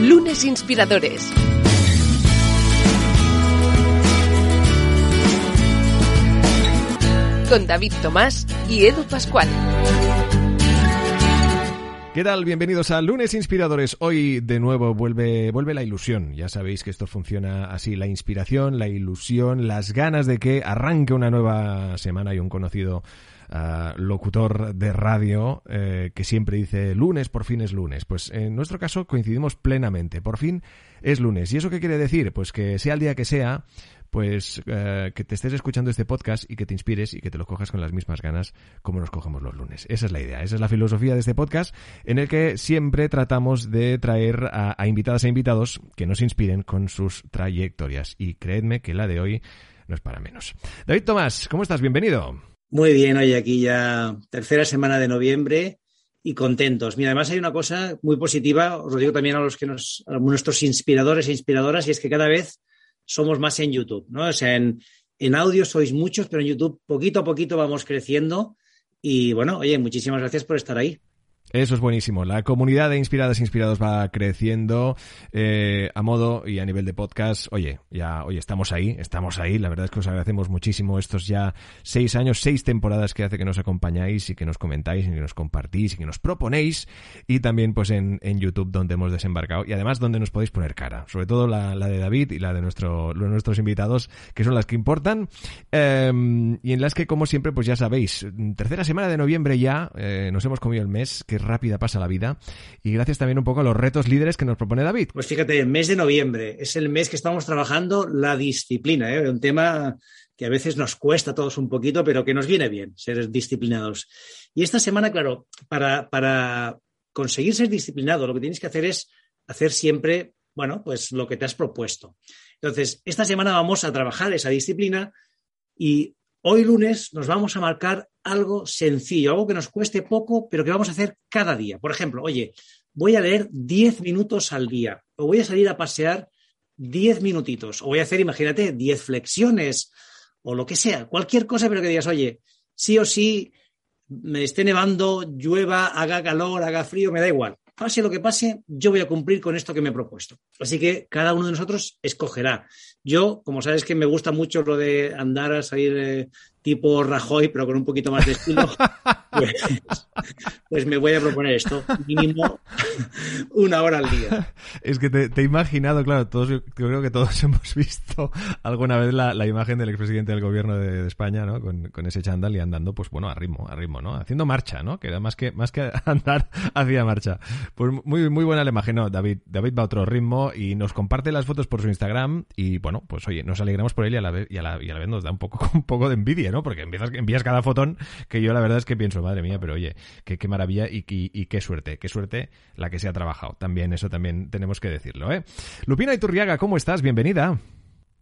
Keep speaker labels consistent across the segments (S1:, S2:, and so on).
S1: Lunes Inspiradores. Con David Tomás y Edu Pascual.
S2: ¿Qué tal? Bienvenidos a Lunes Inspiradores. Hoy de nuevo vuelve, vuelve la ilusión. Ya sabéis que esto funciona así, la inspiración, la ilusión, las ganas de que arranque una nueva semana y un conocido locutor de radio eh, que siempre dice lunes, por fin es lunes. Pues en nuestro caso coincidimos plenamente. Por fin es lunes. ¿Y eso qué quiere decir? Pues que sea el día que sea, pues eh, que te estés escuchando este podcast y que te inspires y que te lo cojas con las mismas ganas como nos cogemos los lunes. Esa es la idea, esa es la filosofía de este podcast en el que siempre tratamos de traer a, a invitadas e invitados que nos inspiren con sus trayectorias. Y creedme que la de hoy no es para menos. David Tomás, ¿cómo estás? Bienvenido.
S3: Muy bien, oye, aquí ya tercera semana de noviembre y contentos. Mira, además hay una cosa muy positiva, os lo digo también a los que nos, a nuestros inspiradores e inspiradoras, y es que cada vez somos más en YouTube, ¿no? O sea, en, en audio sois muchos, pero en YouTube poquito a poquito vamos creciendo. Y bueno, oye, muchísimas gracias por estar ahí.
S2: Eso es buenísimo. La comunidad de Inspiradas e Inspirados va creciendo eh, a modo y a nivel de podcast. Oye, ya, oye, estamos ahí, estamos ahí. La verdad es que os agradecemos muchísimo estos ya seis años, seis temporadas que hace que nos acompañáis y que nos comentáis y que nos compartís y que nos proponéis. Y también, pues, en, en YouTube, donde hemos desembarcado. Y además, donde nos podéis poner cara. Sobre todo la, la de David y la de nuestro, nuestros invitados, que son las que importan. Eh, y en las que, como siempre, pues ya sabéis, tercera semana de noviembre ya, eh, nos hemos comido el mes, que rápida pasa la vida. Y gracias también un poco a los retos líderes que nos propone David.
S3: Pues fíjate, el mes de noviembre es el mes que estamos trabajando la disciplina, ¿eh? un tema que a veces nos cuesta a todos un poquito, pero que nos viene bien ser disciplinados. Y esta semana, claro, para, para conseguir ser disciplinado, lo que tienes que hacer es hacer siempre, bueno, pues lo que te has propuesto. Entonces, esta semana vamos a trabajar esa disciplina y Hoy lunes nos vamos a marcar algo sencillo, algo que nos cueste poco, pero que vamos a hacer cada día. Por ejemplo, oye, voy a leer 10 minutos al día, o voy a salir a pasear 10 minutitos, o voy a hacer, imagínate, 10 flexiones, o lo que sea, cualquier cosa, pero que digas, oye, sí o sí, me esté nevando, llueva, haga calor, haga frío, me da igual. Pase lo que pase, yo voy a cumplir con esto que me he propuesto. Así que cada uno de nosotros escogerá. Yo, como sabes que me gusta mucho lo de andar a salir eh, tipo Rajoy, pero con un poquito más de estilo, pues, pues, me voy a proponer esto, mínimo una hora al día.
S2: Es que te, te he imaginado, claro, todos, yo creo que todos hemos visto alguna vez la, la imagen del expresidente del gobierno de, de España, ¿no? Con, con, ese chándal y andando, pues bueno, a ritmo, a ritmo, ¿no? Haciendo marcha, ¿no? Que era más que, más que andar hacia marcha. Pues muy, muy buena la imagen, ¿no? David, David va a otro ritmo y nos comparte las fotos por su Instagram y, bueno, pues oye, nos alegramos por él y a la vez, y a la, y a la vez nos da un poco, un poco de envidia, ¿no? Porque empiezas, envías cada fotón que yo la verdad es que pienso, madre mía, pero oye, qué, qué maravilla y, qué suerte, qué suerte la que se ha trabajado. También, eso también tenemos que decirlo, ¿eh? Lupina Iturriaga, ¿cómo estás? Bienvenida.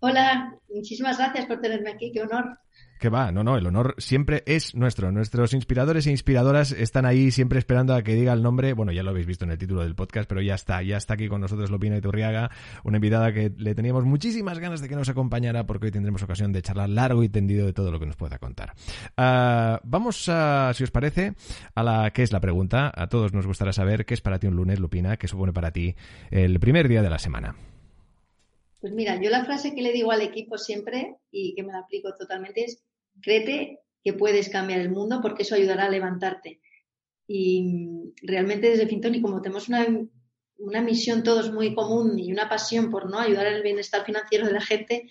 S4: Hola, muchísimas gracias por tenerme aquí, qué honor.
S2: Que va, no, no, el honor siempre es nuestro. Nuestros inspiradores e inspiradoras están ahí siempre esperando a que diga el nombre. Bueno, ya lo habéis visto en el título del podcast, pero ya está, ya está aquí con nosotros Lupina Iturriaga, una invitada que le teníamos muchísimas ganas de que nos acompañara porque hoy tendremos ocasión de charlar largo y tendido de todo lo que nos pueda contar. Uh, vamos, a, si os parece, a la que es la pregunta. A todos nos gustará saber qué es para ti un lunes, Lupina, qué supone para ti el primer día de la semana.
S4: Pues mira, yo la frase que le digo al equipo siempre y que me la aplico totalmente es créete que puedes cambiar el mundo porque eso ayudará a levantarte. Y realmente desde Fintoni, como tenemos una, una misión todos muy común y una pasión por no ayudar al bienestar financiero de la gente,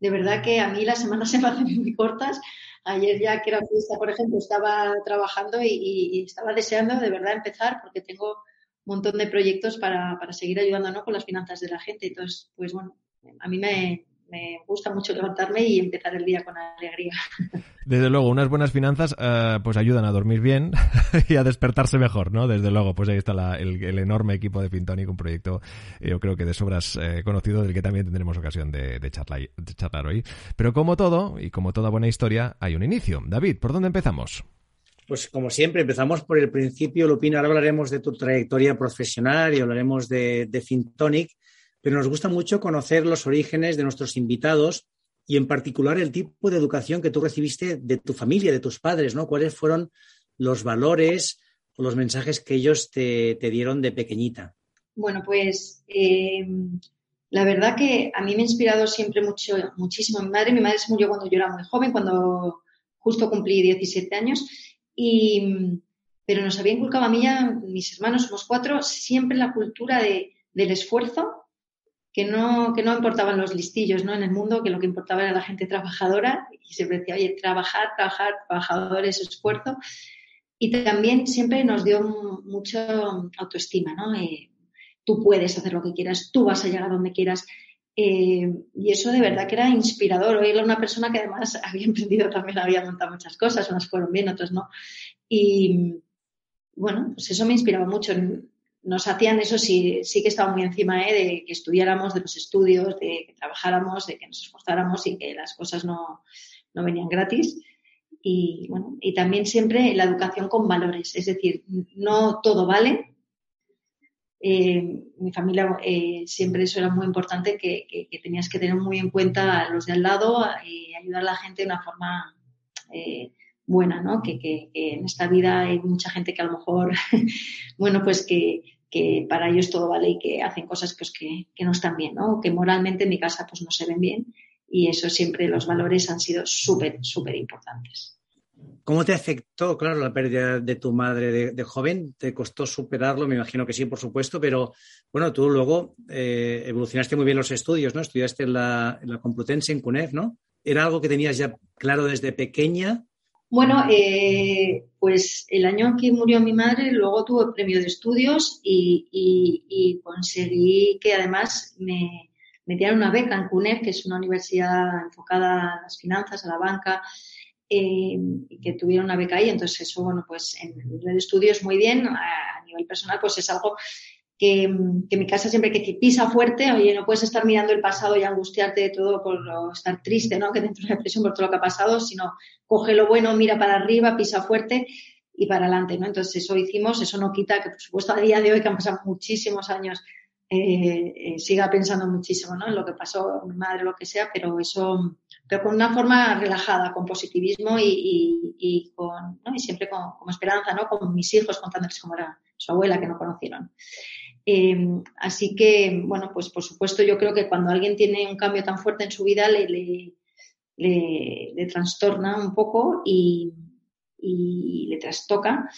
S4: de verdad que a mí las semanas se me hacen muy cortas. Ayer ya que era fiesta, por ejemplo, estaba trabajando y, y, estaba deseando de verdad empezar porque tengo un montón de proyectos para, para seguir ayudando con las finanzas de la gente. Entonces, pues bueno, a mí me, me gusta mucho levantarme y empezar el día con alegría.
S2: Desde luego, unas buenas finanzas uh, pues ayudan a dormir bien y a despertarse mejor, ¿no? Desde luego, pues ahí está la, el, el, enorme equipo de Fintonic, un proyecto yo creo que de sobras eh, conocido del que también tendremos ocasión de, de, charlar, de charlar hoy. Pero como todo, y como toda buena historia, hay un inicio. David, ¿por dónde empezamos?
S3: Pues como siempre, empezamos por el principio, Lupina, ahora hablaremos de tu trayectoria profesional y hablaremos de, de Fintonic, pero nos gusta mucho conocer los orígenes de nuestros invitados y en particular el tipo de educación que tú recibiste de tu familia, de tus padres, ¿no? ¿Cuáles fueron los valores o los mensajes que ellos te, dieron de pequeñita?
S4: Bueno, pues eh, la verdad que a mí me ha inspirado siempre mucho, muchísimo mi madre. Mi madre se murió cuando yo era muy joven, cuando justo cumplí 17 años. Y, pero nos había inculcado a mí ya, mis hermanos, somos cuatro, siempre la cultura de, del esfuerzo, que no, que no importaban los listillos ¿no? en el mundo, que lo que importaba era la gente trabajadora. Y siempre decía, oye, trabajar, trabajar, trabajadores, esfuerzo. Y también siempre nos dio mucho autoestima, ¿no? Eh, tú puedes hacer lo que quieras, tú vas a llegar a donde quieras. Eh, y eso de verdad que era inspirador. Hoy era una persona que además había emprendido también, había montado muchas cosas, unas fueron bien, otras no. Y bueno, pues eso me inspiraba mucho. Nos hacían eso, sí, sí que estaba muy encima ¿eh? de que estudiáramos, de los estudios, de que trabajáramos, de que nos esforzáramos y que las cosas no, no venían gratis. Y bueno, y también siempre la educación con valores, es decir, no todo vale, eh, mi familia eh, siempre eso era muy importante, que, tenías que tener muy en cuenta a los de al lado y ayudar a la gente de una forma eh, buena, ¿no? Que, en esta vida hay mucha gente que a lo mejor, bueno, pues que, para ellos todo vale y que hacen cosas pues, que, no están bien, ¿no? Que moralmente en mi casa pues no se ven bien y eso siempre los valores han sido súper, súper importantes.
S3: ¿Cómo te afectó, claro, la pérdida de tu madre de, joven? ¿Te costó superarlo? Me imagino que sí, por supuesto, pero bueno, tú luego eh, evolucionaste muy bien los estudios, ¿no? Estudiaste en la, Complutense, en CUNEF, ¿no? ¿Era algo que tenías ya claro desde pequeña?
S4: Bueno, eh, pues el año que murió mi madre, luego tuve premio de estudios y, conseguí que además me, dieran una beca en CUNEF, que es una universidad enfocada a las finanzas, a la banca, eh, que tuviera una beca ahí. Entonces, eso, bueno, pues en el estudio es muy bien. A, nivel personal, pues es algo que, mi casa siempre que pisa fuerte, oye, no puedes estar mirando el pasado y angustiarte de todo por estar triste, ¿no? Que dentro de la depresión por todo lo que ha pasado, sino coge lo bueno, mira para arriba, pisa fuerte y para adelante, ¿no? Entonces, eso hicimos, eso no quita que, por supuesto, a día de hoy, que han pasado muchísimos años, eh, eh, siga pensando muchísimo, ¿no? En lo que pasó, mi madre, lo que sea, pero eso pero con una forma relajada, con positivismo y, con, ¿no? y siempre con, esperanza, ¿no? Con mis hijos contándoles cómo era su abuela que no conocieron. Eh, así que, bueno, pues por supuesto yo creo que cuando alguien tiene un cambio tan fuerte en su vida le, le, trastorna un poco y, le trastoca.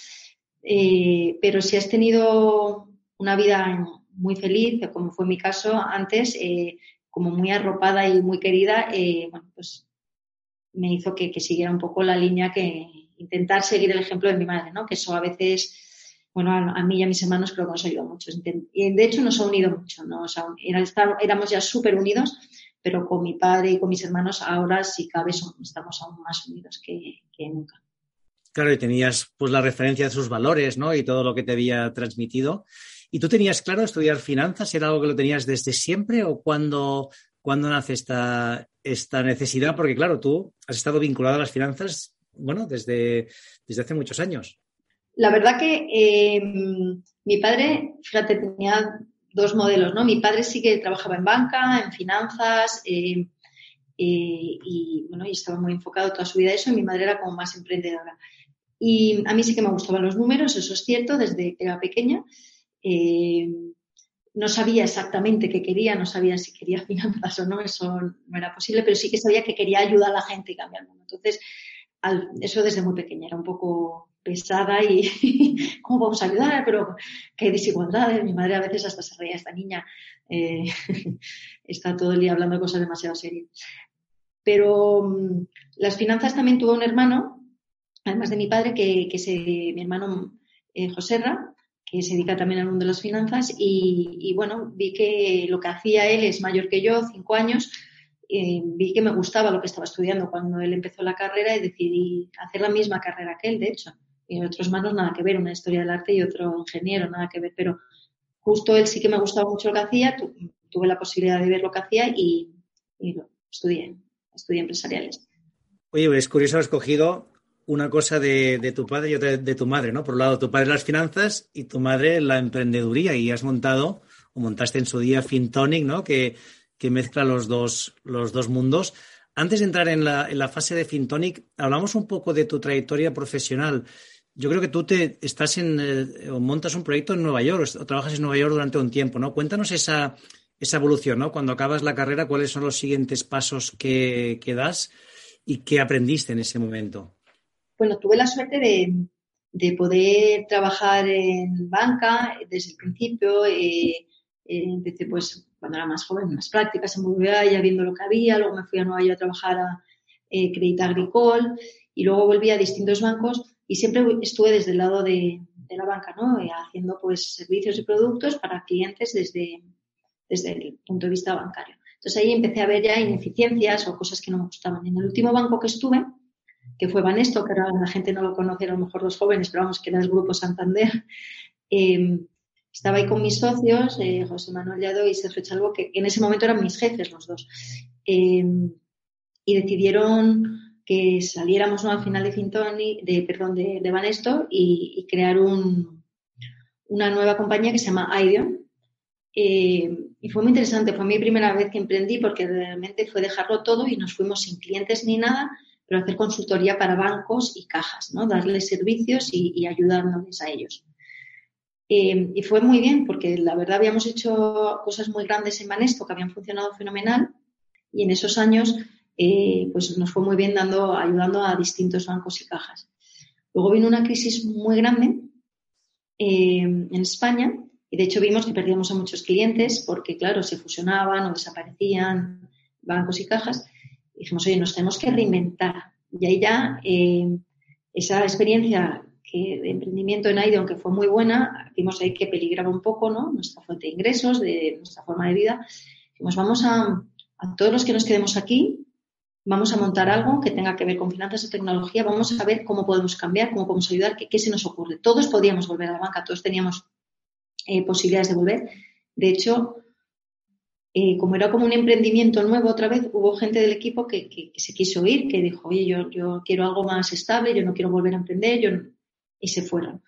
S4: Eh, pero si has tenido una vida muy feliz, como fue mi caso antes, eh, como muy arropada y muy querida, eh, bueno, pues me hizo que, siguiera un poco la línea que intentar seguir el ejemplo de mi madre, ¿no? Que eso a veces, bueno, a, mí y a mis hermanos creo que nos ayudó mucho. Y de hecho nos ha unido mucho, ¿no? O sea, éramos ya súper unidos, pero con mi padre y con mis hermanos ahora si cabe estamos aún más unidos que, que nunca.
S3: Claro, y tenías pues la referencia de sus valores, ¿no? Y todo lo que te había transmitido. ¿Y tú tenías claro estudiar finanzas? ¿Era algo que lo tenías desde siempre o cuándo, nace esta, esta necesidad? Porque claro, tú has estado vinculado a las finanzas, bueno, desde, desde hace muchos años.
S4: La verdad que em, mi padre, fíjate, tenía dos modelos, ¿no? Mi padre sí que trabajaba en banca, en finanzas, em, eh, y bueno, y estaba muy enfocado toda su vida a eso, y mi madre era como más emprendedora. Y a mí sí que me gustaban los números, eso es cierto, desde que era pequeña. Eh, no sabía exactamente qué quería, no sabía si quería finanzas o no, eso no era posible, pero sí que sabía que quería ayudar a la gente y cambiar el mundo. Entonces, eso desde muy pequeña era un poco pesada y cómo vamos a ayudar, pero qué desigualdades. Mi madre a veces hasta se reía, esta niña eh, está todo el día hablando de cosas demasiado serias. Pero mm, las finanzas también tuvo un hermano, además de mi padre, que, que mi hermano eh, Joserra, que se dedica también al mundo de las finanzas y, bueno, vi que lo que hacía él es mayor que yo, cinco años, vi que me gustaba lo que estaba estudiando cuando él empezó la carrera y decidí hacer la misma carrera que él, de hecho. Y en otros manos nada que ver, una historia del arte y otro ingeniero, nada que ver, pero justo él sí que me gustaba mucho lo que hacía, tuve la posibilidad de ver lo que hacía y, lo estudié, estudié empresariales.
S3: Oye, es curioso, has escogido una cosa de, tu padre y otra de tu madre, ¿no? Por un lado, tu padre las finanzas y tu madre la emprendeduría y has montado o montaste en su día FinTonic, ¿no? Que, mezcla los dos, los dos mundos. Antes de entrar en la, fase de FinTonic, hablamos un poco de tu trayectoria profesional. Yo creo que tú te estás en eh, o montas un proyecto en Nueva York o trabajas en Nueva York durante un tiempo, ¿no? Cuéntanos esa, esa evolución, ¿no? Cuando acabas la carrera, ¿cuáles son los siguientes pasos que, que das y qué aprendiste en ese momento?
S4: Bueno, tuve la suerte de, de poder trabajar en banca desde el principio. Eh, eh, empecé pues cuando era más joven, unas prácticas en BBVA, ya viendo lo que había, luego me fui a Nueva York a trabajar a eh, Credit Agricole y luego volví a distintos bancos y siempre estuve desde el lado de, la banca, ¿no? Eh, haciendo pues servicios y productos para clientes desde, desde el punto de vista bancario. Entonces ahí empecé a ver ya ineficiencias o cosas que no me gustaban. En el último banco que estuve, que fue Banesto, que ahora la gente no lo conoce, a lo mejor los jóvenes, pero vamos, que era el Grupo Santander, eh, estaba ahí con mis socios, eh, José Manuel Llado y Sergio Chalvo, que en ese momento eran mis jefes los dos. y decidieron que saliéramos al final de Fintoni, de, perdón, de, de Banesto y, crear un, una nueva compañía que se llama Ideon. Eh, y fue muy interesante, fue mi primera vez que emprendí porque realmente fue dejarlo todo y nos fuimos sin clientes ni nada, pero hacer consultoría para bancos y cajas, ¿no? darles servicios y, y ayudándoles a ellos. Eh, y fue muy bien porque la verdad habíamos hecho cosas muy grandes en Banesto que habían funcionado fenomenal y en esos años eh, pues nos fue muy bien dando, ayudando a distintos bancos y cajas. Luego vino una crisis muy grande eh, en España y de hecho vimos que perdíamos a muchos clientes porque, claro, se fusionaban o desaparecían bancos y cajas. Y dijimos, oye, nos tenemos que reinventar. Y ahí ya eh, esa experiencia que, de emprendimiento en AIDE, aunque fue muy buena, vimos ahí que peligraba un poco ¿no? nuestra fuente de ingresos, de nuestra forma de vida. Dijimos, vamos a, a todos los que nos quedemos aquí, vamos a montar algo que tenga que ver con finanzas y tecnología, vamos a ver cómo podemos cambiar, cómo podemos ayudar, qué, se nos ocurre. Todos podíamos volver a la banca, todos teníamos eh, posibilidades de volver. De hecho, eh, como era como un emprendimiento nuevo otra vez, hubo gente del equipo que, se quiso ir, que dijo, oye, yo, quiero algo más estable, yo no quiero volver a emprender, y se fueron.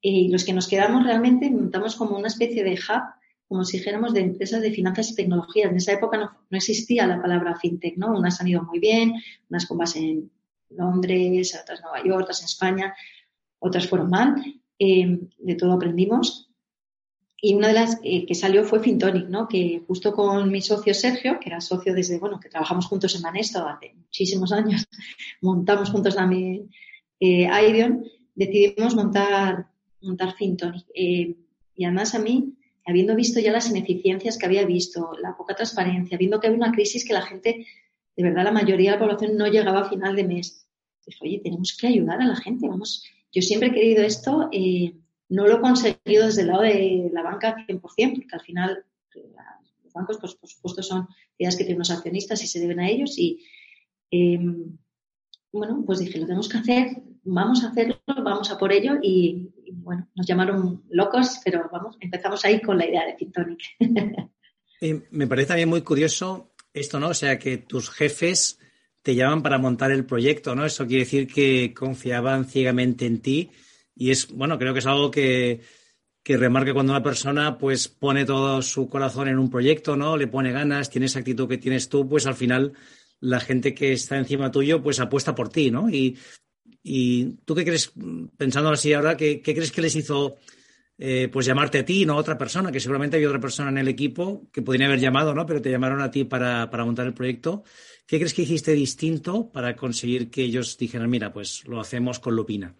S4: Y los que nos quedamos realmente montamos como una especie de hub como si dijéramos, de empresas de finanzas y tecnologías. En esa época no, existía la palabra fintech, ¿no? Unas han ido muy bien, unas con base en Londres, otras en Nueva York, otras en España, otras fueron mal. Eh, de todo aprendimos. Y una de las eh, que salió fue Fintonic, ¿no? Que justo con mi socio Sergio, que era socio desde, bueno, que trabajamos juntos en Manesto hace muchísimos años, montamos juntos también eh, Ideon, decidimos montar, montar Fintonic. Eh, y además a mí habiendo visto ya las ineficiencias que había visto, la poca transparencia, viendo que había una crisis que la gente, de verdad, la mayoría de la población no llegaba a final de mes. Dije, oye, tenemos que ayudar a la gente, vamos. Yo siempre he querido esto, eh, no lo he conseguido desde el lado de la banca 100%, porque al final los bancos, pues, por supuesto, son ideas que tienen los accionistas y se deben a ellos. Y eh, bueno, pues dije, lo tenemos que hacer, vamos a hacerlo, vamos a por ello y, bueno, nos llamaron locos, pero vamos, empezamos ahí con la idea de Pintonic.
S3: me parece también muy curioso esto, ¿no? O sea, que tus jefes te llaman para montar el proyecto, ¿no? Eso quiere decir que confiaban ciegamente en ti y es, bueno, creo que es algo que, que remarca cuando una persona pues pone todo su corazón en un proyecto, ¿no? Le pone ganas, tiene esa actitud que tienes tú, pues al final la gente que está encima tuyo pues apuesta por ti, ¿no? Y ¿Y tú qué crees, pensando así ahora, qué, crees que les hizo eh, pues llamarte a ti y no a otra persona? Que seguramente había otra persona en el equipo que podría haber llamado, ¿no? Pero te llamaron a ti para, montar el proyecto. ¿Qué crees que hiciste distinto para conseguir que ellos dijeran, mira, pues lo hacemos con Lupina?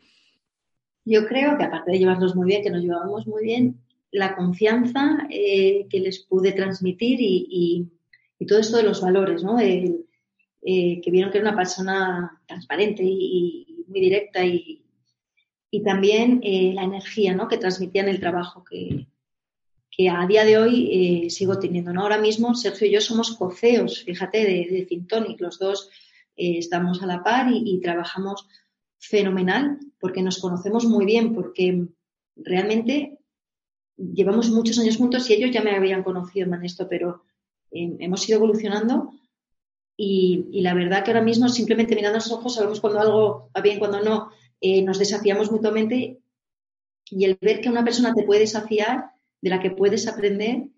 S4: Yo creo que aparte de llevarnos muy bien, que nos llevábamos muy bien, la confianza eh, que les pude transmitir y, todo esto de los valores, ¿no? Eh, que vieron que era una persona transparente y, muy directa y, también eh, la energía ¿no? que transmitía en el trabajo, que, que a día de hoy eh, sigo teniendo. ¿no? Ahora mismo Sergio y yo somos coceos, fíjate, de, de Fintonic. Los dos eh, estamos a la par y, trabajamos fenomenal porque nos conocemos muy bien, porque realmente llevamos muchos años juntos y ellos ya me habían conocido en esto, pero hemos ido evolucionando y, la verdad que ahora mismo simplemente mirando los ojos sabemos cuando algo va bien, cuando no, eh, nos desafiamos mutuamente y el ver que una persona te puede desafiar, de la que puedes aprender,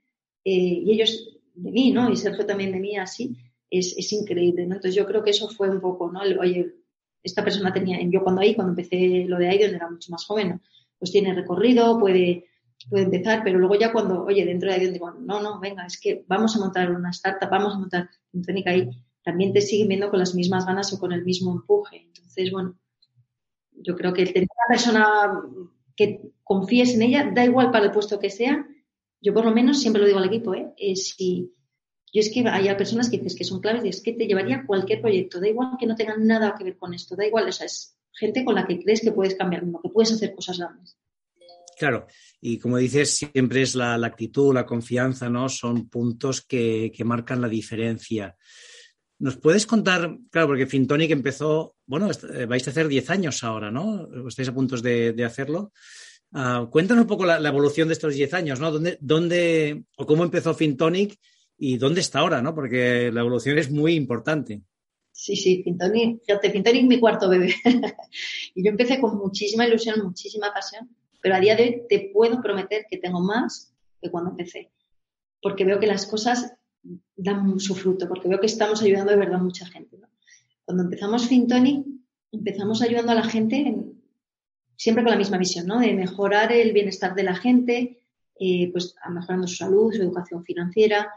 S4: eh, y ellos de mí, ¿no? Y Sergio también de mí, así, es, es increíble, ¿no? Entonces yo creo que eso fue un poco, ¿no? oye, esta persona tenía, yo cuando ahí, cuando empecé lo de Aidon era mucho más joven, pues tiene recorrido, puede, puede empezar, pero luego ya cuando, oye, dentro de Aidon digo, no, no, venga, es que vamos a montar una startup, vamos a montar Fintónica ahí, también te siguen viendo con las mismas ganas o con el mismo empuje. Entonces, bueno, yo creo que tener una persona que confíes en ella, da igual para el puesto que sea, yo por lo menos siempre lo digo al equipo, ¿eh? si yo es que hay personas que dices que son claves y es que te llevaría cualquier proyecto, da igual que no tengan nada que ver con esto, da igual, o sea, es gente con la que crees que puedes cambiar el que puedes hacer cosas grandes.
S3: Claro, y como dices, siempre es la, actitud, la confianza, ¿no? Son puntos que, marcan la diferencia. ¿Nos puedes contar, claro, porque Fintonic empezó, bueno, eh, vais a hacer 10 años ahora, ¿no? Estáis a puntos de, hacerlo. Uh, cuéntanos un poco la, evolución de estos 10 años, ¿no? ¿Dónde, ¿Dónde, o cómo empezó Fintonic y dónde está ahora, ¿no? Porque la evolución es muy importante.
S4: Sí, sí, Fintonic, fíjate, Fintonic mi cuarto bebé. y yo empecé con muchísima ilusión, muchísima pasión, pero a día de hoy te puedo prometer que tengo más que cuando empecé, porque veo que las cosas dan su fruto, porque veo que estamos ayudando de verdad a mucha gente. Cuando empezamos Fintonic, empezamos ayudando a la gente siempre con la misma visión, ¿no? De mejorar el bienestar de la gente, eh, pues mejorando su salud, su educación financiera,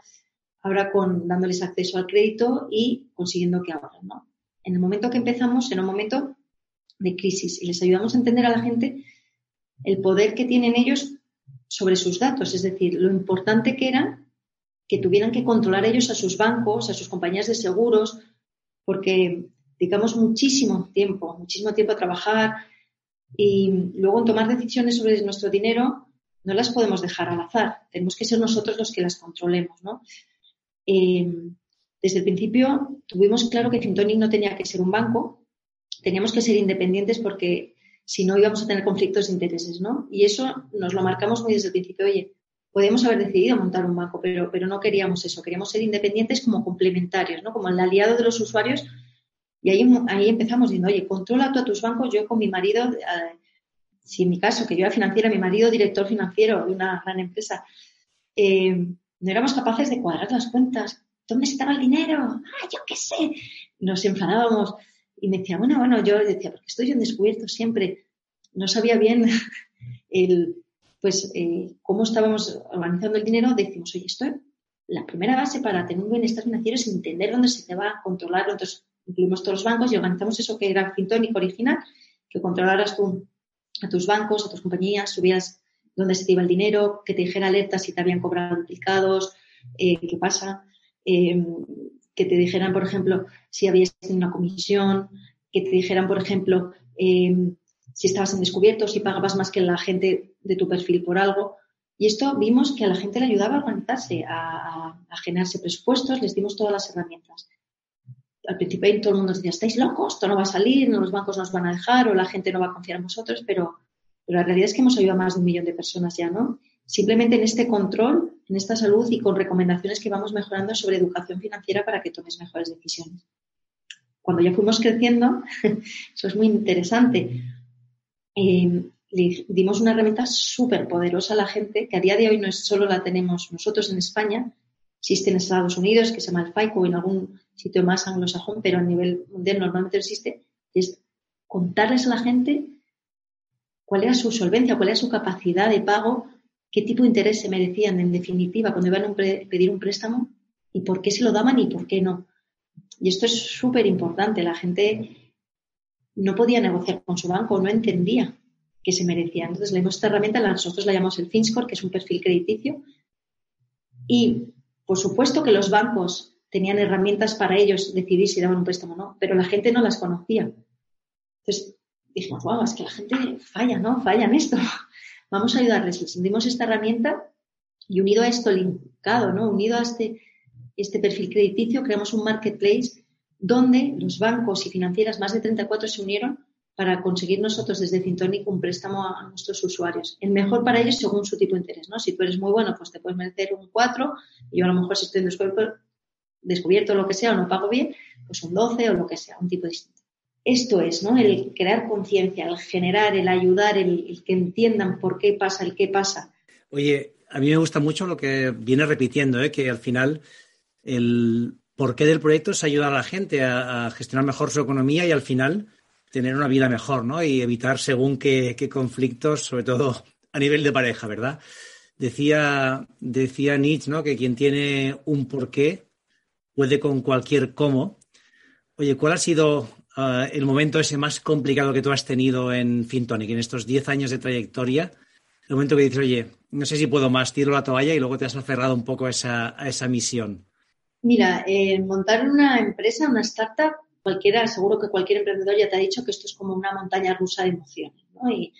S4: ahora con dándoles acceso al crédito y consiguiendo que ahorren, ¿no? En el momento que empezamos, en un momento de crisis, y les ayudamos a entender a la gente el poder que tienen ellos sobre sus datos, es decir, lo importante que era que tuvieran que controlar ellos a sus bancos, a sus compañías de seguros, porque dedicamos muchísimo tiempo, muchísimo tiempo a trabajar y luego en tomar decisiones sobre nuestro dinero no las podemos dejar al azar, tenemos que ser nosotros los que las controlemos, ¿no? Eh, desde el principio tuvimos claro que Fintonic no tenía que ser un banco, teníamos que ser independientes porque si no íbamos a tener conflictos de intereses, ¿no? Y eso nos lo marcamos muy desde el principio. Oye, podemos haber decidido montar un banco, pero, pero no queríamos eso, queríamos ser independientes como complementarios, ¿no? Como el aliado de los usuarios. Y ahí, ahí empezamos diciendo, oye, controla tú a tus bancos, yo con mi marido, eh, si en mi caso, que yo era financiera, mi marido director financiero de una gran empresa, eh, no éramos capaces de cuadrar las cuentas. ¿Dónde estaba el dinero? Ah, yo qué sé. Nos enfadábamos y me decía, bueno, bueno, yo decía, porque estoy en descubierto siempre. No sabía bien el, pues, eh, cómo estábamos organizando el dinero. Decimos, oye, esto la primera base para tener un bienestar financiero es entender dónde se te va a controlar. Entonces, incluimos todos los bancos y organizamos eso que era Fintónico original, que controlaras tú a tus bancos, a tus compañías, subías dónde se te iba el dinero, que te dijera alertas si te habían cobrado duplicados, eh, qué pasa, eh, que te dijeran, por ejemplo, si habías tenido una comisión, que te dijeran, por ejemplo, eh, si estabas en descubierto, si pagabas más que la gente de tu perfil por algo. Y esto vimos que a la gente le ayudaba a organizarse, a, a generarse presupuestos, les dimos todas las herramientas. Al principio todo el mundo decía, estáis locos, esto no va a salir, no, los bancos nos van a dejar o la gente no va a confiar en vosotros, pero pero la realidad es que hemos ayudado a más de un millón de personas ya, ¿no? Simplemente en este control, en esta salud y con recomendaciones que vamos mejorando sobre educación financiera para que tomes mejores decisiones. Cuando ya fuimos creciendo, eso es muy interesante, eh, le dimos una herramienta súper poderosa a la gente, que a día de hoy no es solo la tenemos nosotros en España, existe en Estados Unidos, que se llama el FICO, o en algún sitio más anglosajón, pero a nivel mundial normalmente existe, es contarles a la gente cuál era su solvencia, cuál era su capacidad de pago, qué tipo de interés se merecían en definitiva cuando iban a pedir un préstamo y por qué se lo daban y por qué no. Y esto es súper importante. La gente no podía negociar con su banco, no entendía qué se merecía. Entonces, le dimos esta herramienta, nosotros la llamamos el FinScore, que es un perfil crediticio. Y, por supuesto, que los bancos tenían herramientas para ellos decidir si daban un préstamo o no, pero la gente no las conocía. Entonces, dijimos, wow, es que la gente falla, ¿no? Falla en esto. Vamos a ayudarles. Les dimos esta herramienta y unido a esto, linkado, ¿no? Unido a este, este perfil crediticio, creamos un marketplace donde los bancos y financieras, más de 34, se unieron para conseguir nosotros desde Fintonic un préstamo a nuestros usuarios. El mejor para ellos según su tipo de interés, ¿no? Si tú eres muy bueno, pues te puedes merecer un 4 y yo a lo mejor si estoy descubierto, descubierto lo que sea o no pago bien, pues un 12 o lo que sea, un tipo distinto esto es, ¿no? El crear conciencia, el generar, el ayudar, el, que entiendan por qué pasa, el qué pasa.
S3: Oye, a mí me gusta mucho lo que viene repitiendo, ¿eh? que al final el porqué del proyecto es ayudar a la gente a, gestionar mejor su economía y al final tener una vida mejor, ¿no? Y evitar según qué, conflictos, sobre todo a nivel de pareja, ¿verdad? Decía, decía Nietzsche, ¿no? Que quien tiene un porqué puede con cualquier cómo. Oye, ¿cuál ha sido ah, el momento ese más complicado que tú has tenido en Fintonic, en estos 10 años de trayectoria? El momento que dices, oye, no sé si puedo más, tiro la toalla y luego te has aferrado un poco a esa, a esa misión.
S4: Mira, eh, montar una empresa, una startup, cualquiera, seguro que cualquier emprendedor ya te ha dicho que esto es como una montaña rusa de emociones, ¿no? Y,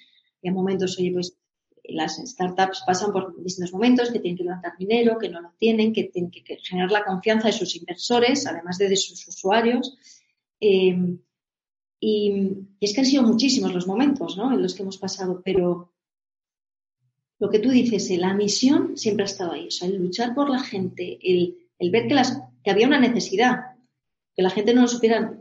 S4: y a momentos, oye, pues las startups pasan por distintos momentos, que tienen que levantar dinero, que no lo tienen, que tienen que, generar la confianza de sus inversores, además de, de sus usuarios. Eh, y, es que han sido muchísimos los momentos ¿no? en los que hemos pasado, pero lo que tú dices, eh, la misión siempre ha estado ahí. O sea, el luchar por la gente, el, el ver que, las, que había una necesidad, que la gente no lo supiera,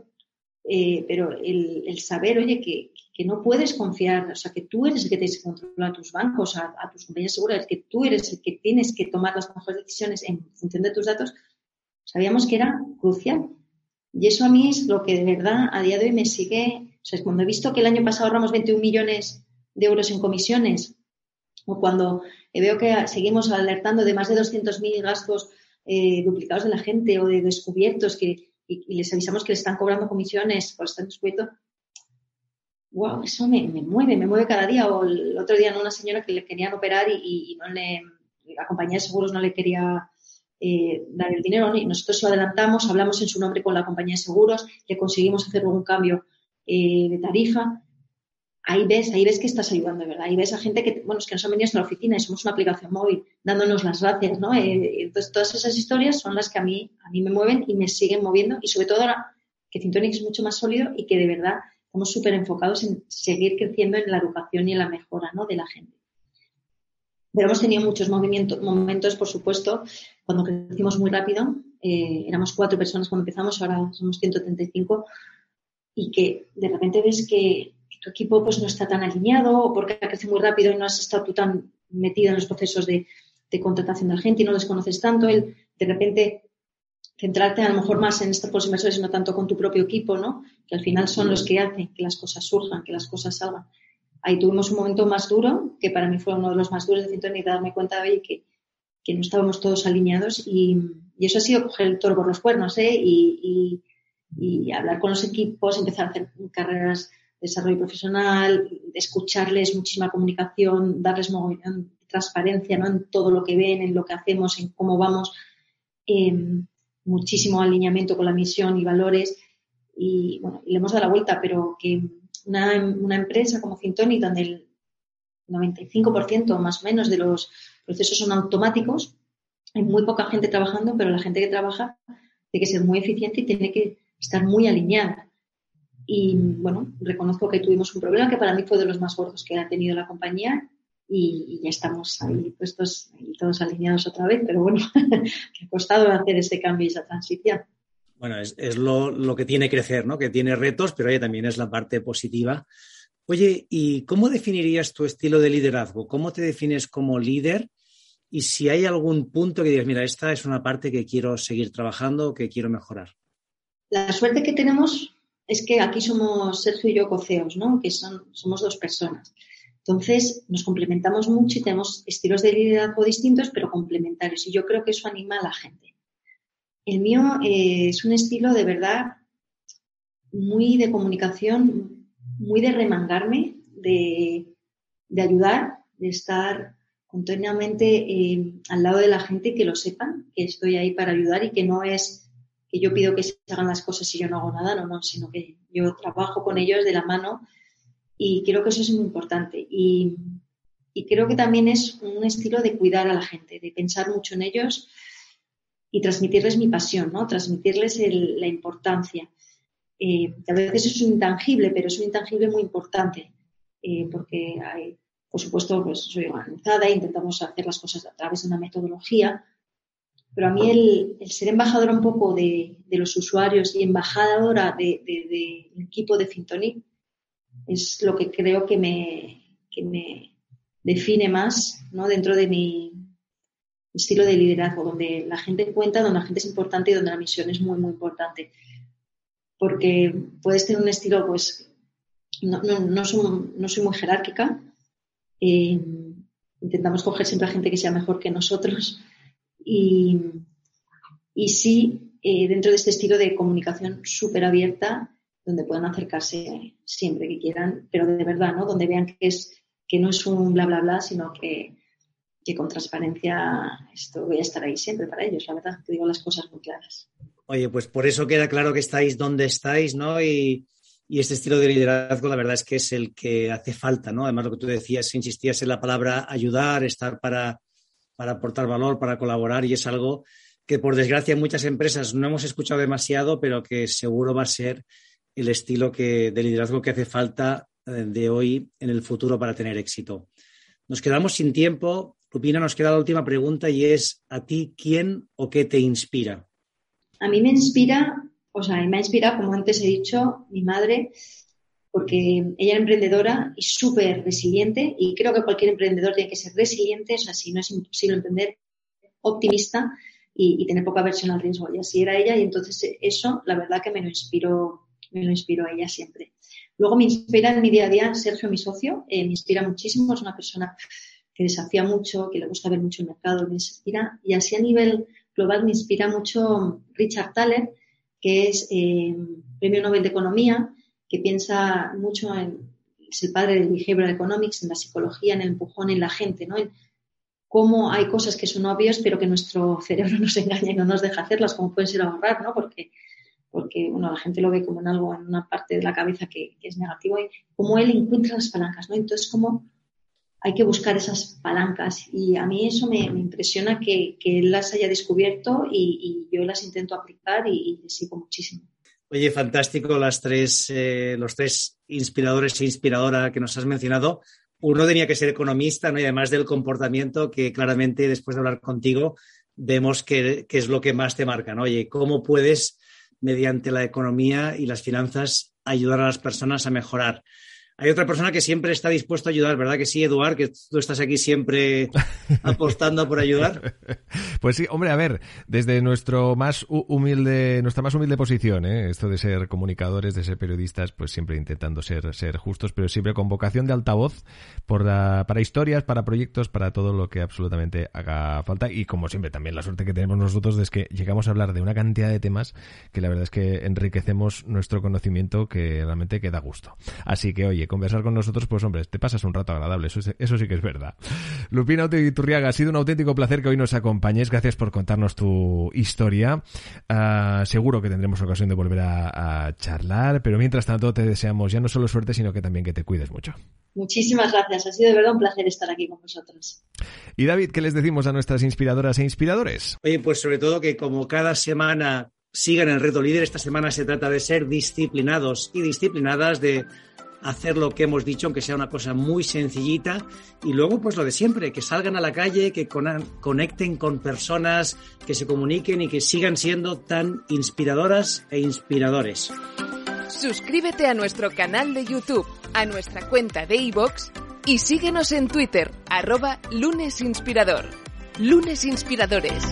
S4: eh, pero el, saber, oye, que, no puedes confiar, o sea, que tú eres el que tienes que controlar a tus bancos, a, tus compañías seguras, que tú eres el que tienes que tomar las mejores decisiones en función de tus datos, sabíamos que era crucial. Y eso a mí es lo que de verdad a día de hoy me sigue, o sea, cuando he visto que el año pasado ahorramos 21 millones de euros en comisiones, o cuando veo que seguimos alertando de más de 200.000 gastos eh, duplicados de la gente o de descubiertos que, y, les avisamos que le están cobrando comisiones por estar descubierto, wow, eso me, mueve, me mueve cada día. O el otro día una señora que le querían operar y, la compañía de seguros no le quería eh, dar el dinero. Y nosotros lo adelantamos, hablamos en su nombre con la compañía de seguros, le conseguimos hacer un cambio eh, de tarifa ahí ves, ahí ves que estás ayudando, ¿verdad? Ahí ves a gente que, bueno, que nos han venido a la oficina y somos una aplicación móvil, dándonos las gracias, ¿no? Eh, entonces, todas esas historias son las que a mí, a mí me mueven y me siguen moviendo y sobre todo ahora que Cintonic es mucho más sólido y que de verdad estamos súper enfocados en seguir creciendo en la educación y en la mejora, ¿no? De la gente. Pero hemos tenido muchos movimientos, momentos, por supuesto, cuando crecimos muy rápido, eh, éramos cuatro personas cuando empezamos, ahora somos 135, y que de repente ves que tu equipo pues no está tan alineado o porque ha crecido muy rápido y no has estado tú tan metido en los procesos de, contratación de la gente y no les conoces tanto, el de repente centrarte a lo mejor más en estos inversores y no tanto con tu propio equipo, ¿no? Que al final son los que hacen que las cosas surjan, que las cosas salgan. Ahí tuvimos un momento más duro, que para mí fue uno de los más duros de Cinton y darme cuenta de que, que no estábamos todos alineados y, eso ha sido coger el toro por los cuernos, ¿eh? Y, y hablar con los equipos, empezar a hacer carreras desarrollo profesional, escucharles muchísima comunicación, darles transparencia ¿no? en todo lo que ven, en lo que hacemos, en cómo vamos, em, muchísimo alineamiento con la misión y valores. Y bueno, le hemos dado la vuelta, pero que una, empresa como Fintoni, donde el 95% más o menos de los procesos son automáticos, hay muy poca gente trabajando, pero la gente que trabaja tiene que ser muy eficiente y tiene que estar muy alineada. Y bueno, reconozco que tuvimos un problema que para mí fue de los más gordos que ha tenido la compañía y, ya estamos ahí puestos y todos alineados otra vez, pero bueno, ha costado hacer ese cambio y esa transición.
S3: Bueno, es, lo, lo, que tiene crecer, ¿no? Que tiene retos, pero oye, también es la parte positiva. Oye, ¿y cómo definirías tu estilo de liderazgo? ¿Cómo te defines como líder? Y si hay algún punto que digas, mira, esta es una parte que quiero seguir trabajando, que quiero mejorar.
S4: La suerte que tenemos es que aquí somos Sergio y yo coceos, ¿no? Que somos dos personas. Entonces, nos complementamos mucho y tenemos estilos de liderazgo distintos, pero complementarios. Y yo creo que eso anima a la gente. El mío eh, es un estilo de verdad muy de comunicación, muy de remangarme, de, ayudar, de estar continuamente eh, al lado de la gente, que lo sepan, que estoy ahí para ayudar y que no es que yo pido que se hagan las cosas y yo no hago nada, no, no, sino que yo trabajo con ellos de la mano y creo que eso es muy importante. Y, creo que también es un estilo de cuidar a la gente, de pensar mucho en ellos y transmitirles mi pasión, ¿no? Transmitirles la importancia. Eh, a veces es un intangible, pero es un intangible muy importante, eh, porque hay, por supuesto, pues soy organizada e intentamos hacer las cosas a través de una metodología, pero a mí el, ser embajadora un poco de, los usuarios y embajadora del de, equipo de Fintonic es lo que creo que me, define más ¿no? dentro de mi estilo de liderazgo, donde la gente cuenta, donde la gente es importante y donde la misión es muy, muy importante. Porque puedes tener un estilo, pues, no, no, soy, muy jerárquica. Eh, intentamos coger siempre a gente que sea mejor que nosotros y, y sí, eh, dentro de este estilo de comunicación súper abierta, donde puedan acercarse siempre que quieran, pero de verdad, ¿no? Donde vean que, es, que no es un bla, bla, bla, sino que, que con transparencia esto voy a estar ahí siempre para ellos, la verdad, que digo las cosas muy claras.
S3: Oye, pues por eso queda claro que estáis donde estáis, ¿no? Y, y este estilo de liderazgo, la verdad es que es el que hace falta, ¿no? Además, lo que tú decías, insistías en la palabra ayudar, estar para, para aportar valor, para colaborar, y es algo que, por desgracia, en muchas empresas no hemos escuchado demasiado, pero que seguro va a ser el estilo de liderazgo que hace falta eh, de hoy en el futuro para tener éxito. Nos quedamos sin tiempo. Lupina, nos queda la última pregunta y es, ¿a ti quién o qué te inspira?
S4: A mí me inspira o sea, me ha inspirado, como antes he dicho, mi madre, porque ella era emprendedora y súper resiliente, y creo que cualquier emprendedor tiene que ser resiliente, o sea, si no es imposible emprender, optimista y, tener poca aversión al riesgo. Y así era ella, y entonces eso, la verdad que me lo inspiró, me lo inspiró a ella siempre. Luego me inspira en mi día a día Sergio, mi socio, eh, me inspira muchísimo, es una persona que desafía mucho, que le gusta ver mucho el mercado, me inspira, y así a nivel global me inspira mucho Richard Thaler, que es eh, Premio Nobel de Economía, que piensa mucho en, es el padre del behavioral economics, en la psicología, en el empujón en la gente, ¿no? En cómo hay cosas que son obvias, pero que nuestro cerebro nos engaña y no nos deja hacerlas, como pueden ser ahorrar, ¿no? Porque, porque bueno, la gente lo ve como en algo, en una parte de la cabeza que, es negativo, y cómo él encuentra las palancas, ¿no? Entonces, cómo hay que buscar esas palancas. Y a mí eso me, impresiona que, él las haya descubierto y, yo las intento aplicar y, sigo muchísimo.
S3: Oye, fantástico las tres, eh, los tres inspiradores e inspiradora que nos has mencionado. Uno tenía que ser economista, ¿no? Y además del comportamiento que claramente después de hablar contigo vemos que, que es lo que más te marca, ¿no? Oye, ¿cómo puedes, mediante la economía y las finanzas, ayudar a las personas a mejorar? Hay otra persona que siempre está dispuesto a ayudar, ¿verdad que sí, Eduard? Que tú estás aquí siempre apostando por ayudar.
S2: Pues sí, hombre, a ver, desde nuestro más humilde, nuestra más humilde posición, ¿eh? esto de ser comunicadores, de ser periodistas, pues siempre intentando ser, ser justos, pero siempre con vocación de altavoz por para historias, para proyectos, para todo lo que absolutamente haga falta. Y como siempre, también la suerte que tenemos nosotros es que llegamos a hablar de una cantidad de temas que la verdad es que enriquecemos nuestro conocimiento que realmente queda gusto. Así que, oye, conversar con nosotros, pues hombre, te pasas un rato agradable, eso, eso sí que es verdad. Lupina Turriaga, ha sido un auténtico placer que hoy nos acompañes, gracias por contarnos tu historia. Ah, seguro que tendremos ocasión de volver a, charlar, pero mientras tanto te deseamos ya no solo suerte, sino que también que te cuides mucho.
S4: Muchísimas gracias, ha sido de verdad un placer estar aquí con vosotros.
S2: Y David, ¿qué les decimos a nuestras inspiradoras e inspiradores?
S3: Oye, pues sobre todo que como cada semana sigan el reto líder, esta semana se trata de ser disciplinados y disciplinadas, de hacer lo que hemos dicho, aunque sea una cosa muy sencillita. Y luego, pues lo de siempre, que salgan a la calle, que conecten con personas, que se comuniquen y que sigan siendo tan inspiradoras e inspiradores.
S1: Suscríbete a nuestro canal de YouTube, a nuestra cuenta de iVoox y síguenos en Twitter, arroba lunesinspirador. Lunes Inspiradores.